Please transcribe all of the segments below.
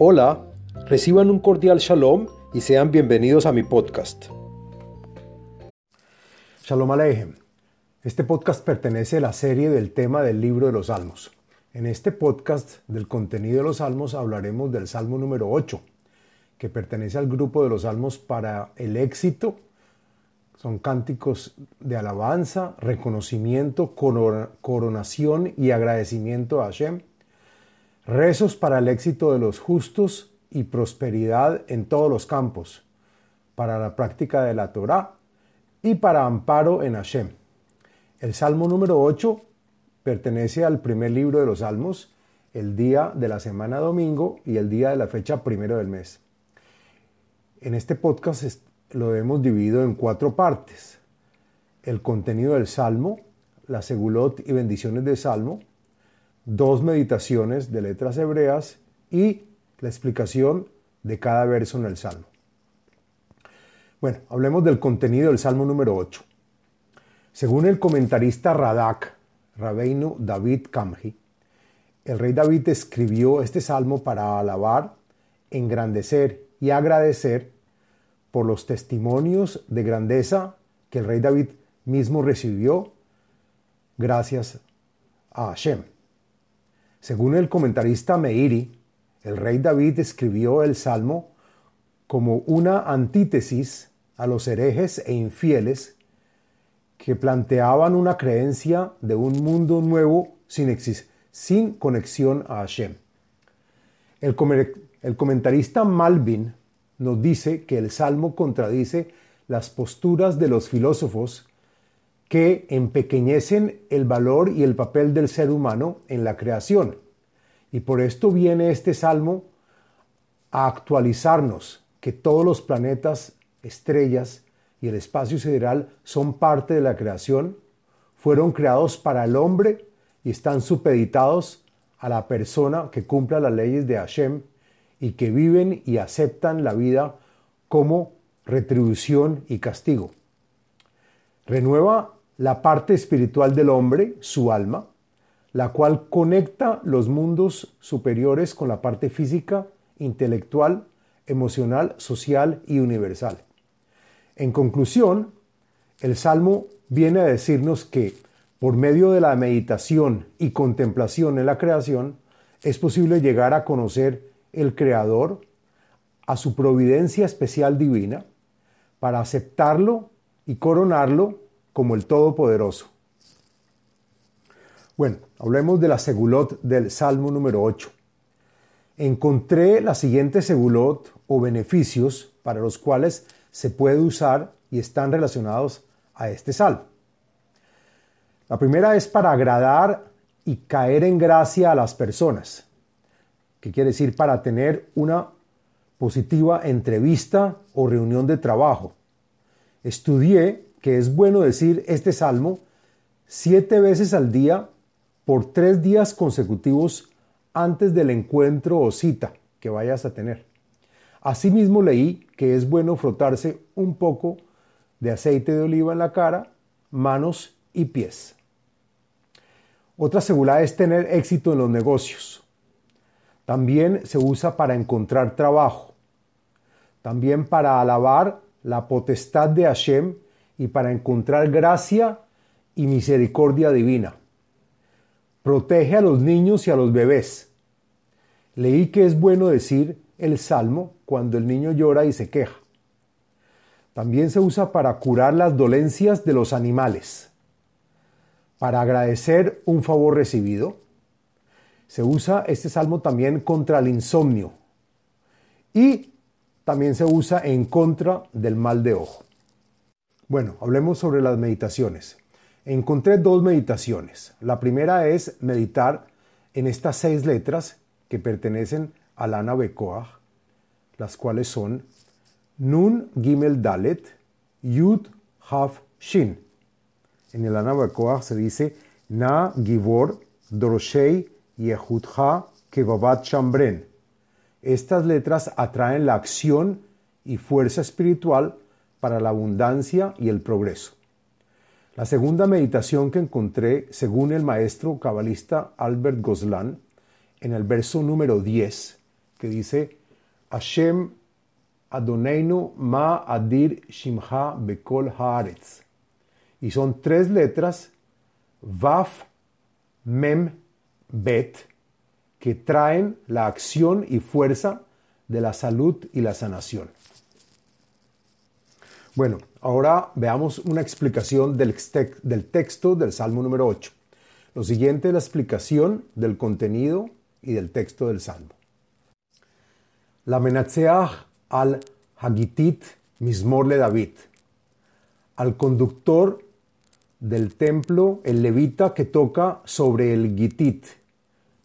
Hola, reciban un cordial shalom y sean bienvenidos a mi podcast. Shalom Aleichem. Este podcast pertenece a la serie del tema del libro de los Salmos. En este podcast del contenido de los Salmos hablaremos del Salmo número 8, que pertenece al grupo de los Salmos para el éxito. Son cánticos de alabanza, reconocimiento, coronación y agradecimiento a Hashem rezos para el éxito de los justos y prosperidad en todos los campos, para la práctica de la Torá y para amparo en Hashem. El Salmo número 8 pertenece al primer libro de los Salmos, el día de la semana domingo y el día de la fecha primero del mes. En este podcast lo hemos dividido en cuatro partes. El contenido del Salmo, la segulot y bendiciones del Salmo, dos meditaciones de letras hebreas y la explicación de cada verso en el Salmo. Bueno, hablemos del contenido del Salmo número 8. Según el comentarista Radak, Rabeinu David Kamji, el rey David escribió este salmo para alabar, engrandecer y agradecer por los testimonios de grandeza que el rey David mismo recibió gracias a Hashem. Según el comentarista Meiri, el rey David escribió el Salmo como una antítesis a los herejes e infieles que planteaban una creencia de un mundo nuevo sin, sin conexión a Hashem. El, el comentarista Malvin nos dice que el Salmo contradice las posturas de los filósofos que empequeñecen el valor y el papel del ser humano en la creación. Y por esto viene este salmo a actualizarnos que todos los planetas, estrellas y el espacio sideral son parte de la creación, fueron creados para el hombre y están supeditados a la persona que cumpla las leyes de Hashem y que viven y aceptan la vida como retribución y castigo. Renueva la parte espiritual del hombre, su alma, la cual conecta los mundos superiores con la parte física, intelectual, emocional, social y universal. En conclusión, el Salmo viene a decirnos que por medio de la meditación y contemplación en la creación, es posible llegar a conocer el Creador, a su providencia especial divina, para aceptarlo y coronarlo como el Todopoderoso. Bueno, hablemos de la segulot del Salmo número 8. Encontré la siguiente segulot o beneficios para los cuales se puede usar y están relacionados a este salmo. La primera es para agradar y caer en gracia a las personas, que quiere decir para tener una positiva entrevista o reunión de trabajo. Estudié que es bueno decir este salmo siete veces al día por tres días consecutivos antes del encuentro o cita que vayas a tener. Asimismo leí que es bueno frotarse un poco de aceite de oliva en la cara, manos y pies. Otra seguridad es tener éxito en los negocios. También se usa para encontrar trabajo. También para alabar la potestad de Hashem y para encontrar gracia y misericordia divina. Protege a los niños y a los bebés. Leí que es bueno decir el salmo cuando el niño llora y se queja. También se usa para curar las dolencias de los animales. Para agradecer un favor recibido. Se usa este salmo también contra el insomnio. Y también se usa en contra del mal de ojo. Bueno, hablemos sobre las meditaciones. Encontré dos meditaciones. La primera es meditar en estas seis letras que pertenecen a la Bekoach, las cuales son Nun Gimel Dalet, Yud Haf Shin. En el Bekoach se dice Na Givor Doroshei Yehudha Kevabat Shambren. Estas letras atraen la acción y fuerza espiritual para la abundancia y el progreso. La segunda meditación que encontré, según el maestro cabalista Albert Goslan, en el verso número 10, que dice, Hashem Adoneinu Ma Adir Shimcha Bekol Haaretz. Y son tres letras, Vaf, Mem, Bet, que traen la acción y fuerza de la salud y la sanación. Bueno, ahora veamos una explicación del, texto del Salmo número 8. Lo siguiente es la explicación del contenido y del texto del Salmo. La Menatzeach al Hagitit Mismorle David, al conductor del templo, el levita que toca sobre el Gitit,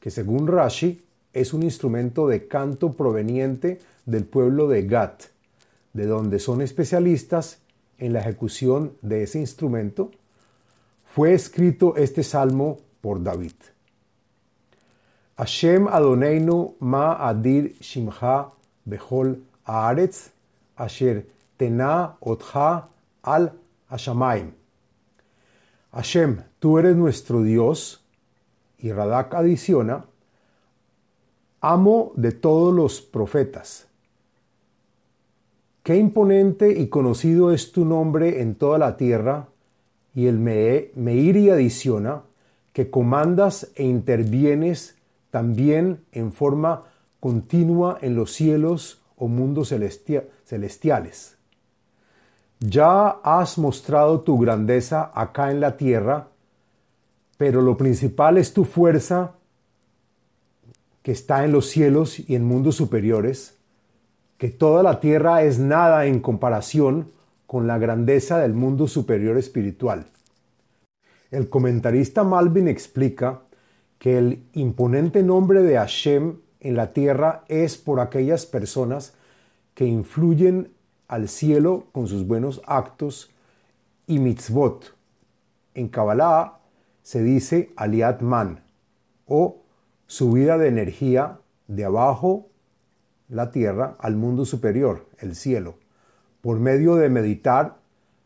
que según Rashi es un instrumento de canto proveniente del pueblo de Gat, de donde son especialistas en la ejecución de ese instrumento, fue escrito este salmo por David. Hashem Adoneinu ma adir shimcha bechol haaretz asher tena otcha al hashamaim. Hashem, tú eres nuestro Dios, y Radak adiciona, amo de todos los profetas. Qué imponente y conocido es tu nombre en toda la tierra, y el Meiri adiciona que comandas e intervienes también en forma continua en los cielos o mundos celestiales. Ya has mostrado tu grandeza acá en la tierra, pero lo principal es tu fuerza que está en los cielos y en mundos superiores, que toda la tierra es nada en comparación con la grandeza del mundo superior espiritual. El comentarista Malvin explica que el imponente nombre de Hashem en la tierra es por aquellas personas que influyen al cielo con sus buenos actos y mitzvot. En Kabbalah se dice aliat man o subida de energía de abajo la tierra al mundo superior, el cielo, por medio de meditar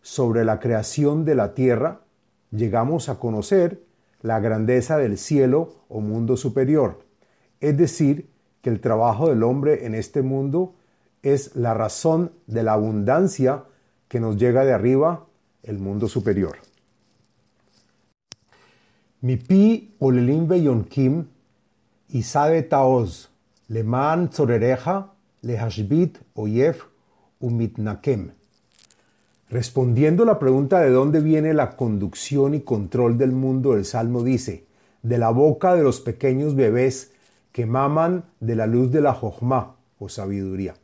sobre la creación de la tierra llegamos a conocer la grandeza del cielo o mundo superior. Es decir, que el trabajo del hombre en este mundo es la razón de la abundancia que nos llega de arriba, el mundo superior. Mi pi olelim yonkim isabe taoz leman tzorereja lehashbit oyef umitnakem. Respondiendo la pregunta de dónde viene la conducción y control del mundo, el Salmo dice, de la boca de los pequeños bebés que maman de la luz de la Jochma o sabiduría.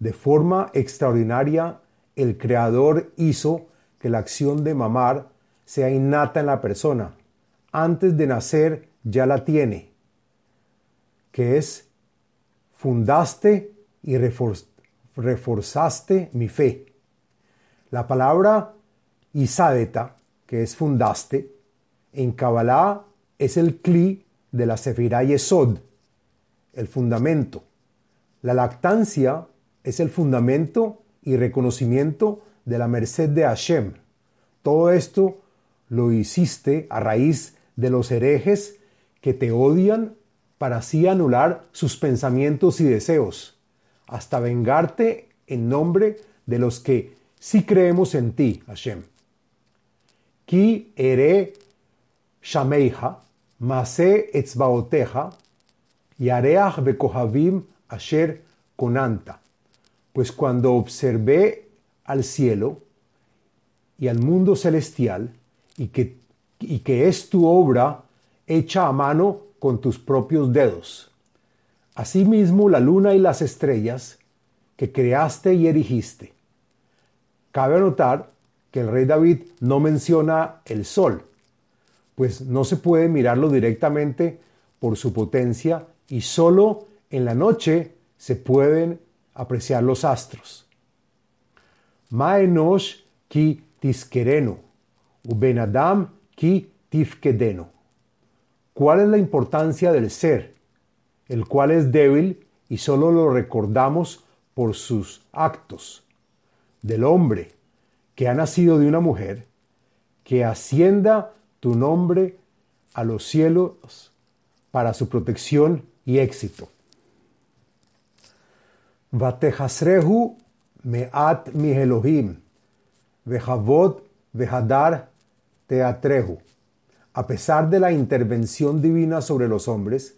De forma extraordinaria, el Creador hizo que la acción de mamar sea innata en la persona. Antes de nacer ya la tiene, que es fundaste y reforzaste mi fe. La palabra Isadeta, que es fundaste, en Kabbalah es el cli de la Sefirah Yesod, el fundamento. La lactancia es el fundamento y reconocimiento de la merced de Hashem. Todo esto lo hiciste a raíz de los herejes que te odian para así anular sus pensamientos y deseos, hasta vengarte en nombre de los que si creemos en ti, Hashem. Ki ere shameija, mase etzbaoteja, yareach bekohavim asher konanta. Pues cuando observé al cielo y al mundo celestial, y que, y que es tu obra hecha a mano con tus propios dedos. Asimismo la luna y las estrellas que creaste y erigiste Cabe anotar que el rey David no menciona el sol, pues no se puede mirarlo directamente por su potencia y solo en la noche se pueden apreciar los astros. Maenosh ki tiskereno, ubenadam ki tifkedeno. ¿Cuál es la importancia del ser, el cual es débil y solo lo recordamos por sus actos? del hombre que ha nacido de una mujer, que ascienda tu nombre a los cielos para su protección y éxito. Vatehasrehu me'at mi Elohim, vehavod vehadar teatrehu. A pesar de la intervención divina sobre los hombres,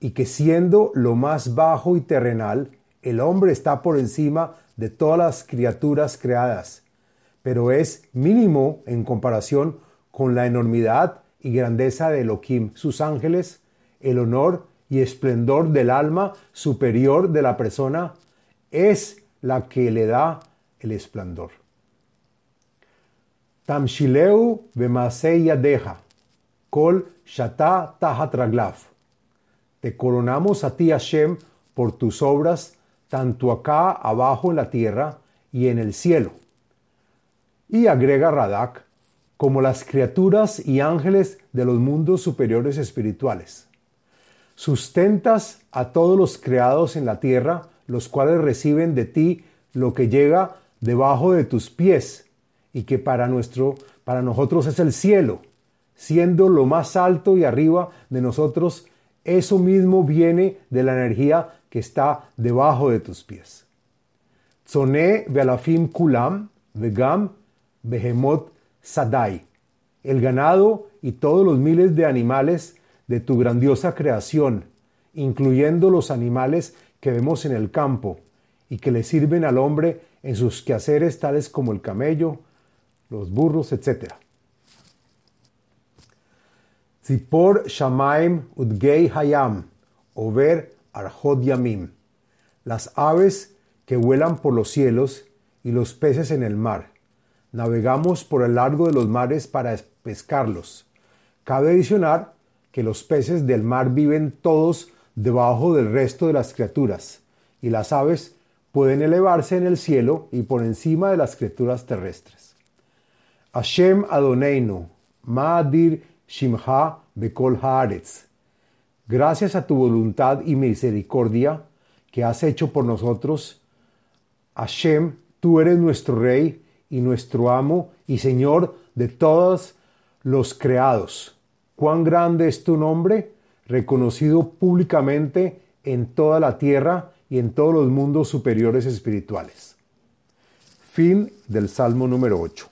y que siendo lo más bajo y terrenal, el hombre está por encima de todas las criaturas creadas, pero es mínimo en comparación con la enormidad y grandeza de Elohim, sus ángeles, el honor y esplendor del alma superior de la persona, es la que le da el esplendor. Tamshileu deja, kol shata tahat Te coronamos a ti, Hashem, por tus obras, tanto acá abajo en la tierra y en el cielo. Y agrega Radak, como las criaturas y ángeles de los mundos superiores espirituales. Sustentas a todos los creados en la tierra, los cuales reciben de ti lo que llega debajo de tus pies y que para nuestro para nosotros es el cielo, siendo lo más alto y arriba de nosotros, eso mismo viene de la energía que está debajo de tus pies. Tzoné ve'alafim kulam vegam behemot sadai, el ganado y todos los miles de animales de tu grandiosa creación, incluyendo los animales que vemos en el campo y que le sirven al hombre en sus quehaceres tales como el camello, los burros, etc. Zipor Shamaim Udgei Hayam, Over Yamim, las aves que vuelan por los cielos y los peces en el mar. Navegamos por el largo de los mares para pescarlos. Cabe adicionar que los peces del mar viven todos debajo del resto de las criaturas, y las aves pueden elevarse en el cielo y por encima de las criaturas terrestres. Hashem Adoneinu, Ma'adir Shimha Bekol Haaretz. Gracias a tu voluntad y misericordia que has hecho por nosotros, Hashem, tú eres nuestro Rey y nuestro amo y Señor de todos los creados. Cuán grande es tu nombre, reconocido públicamente en toda la tierra y en todos los mundos superiores espirituales. Fin del Salmo número 8.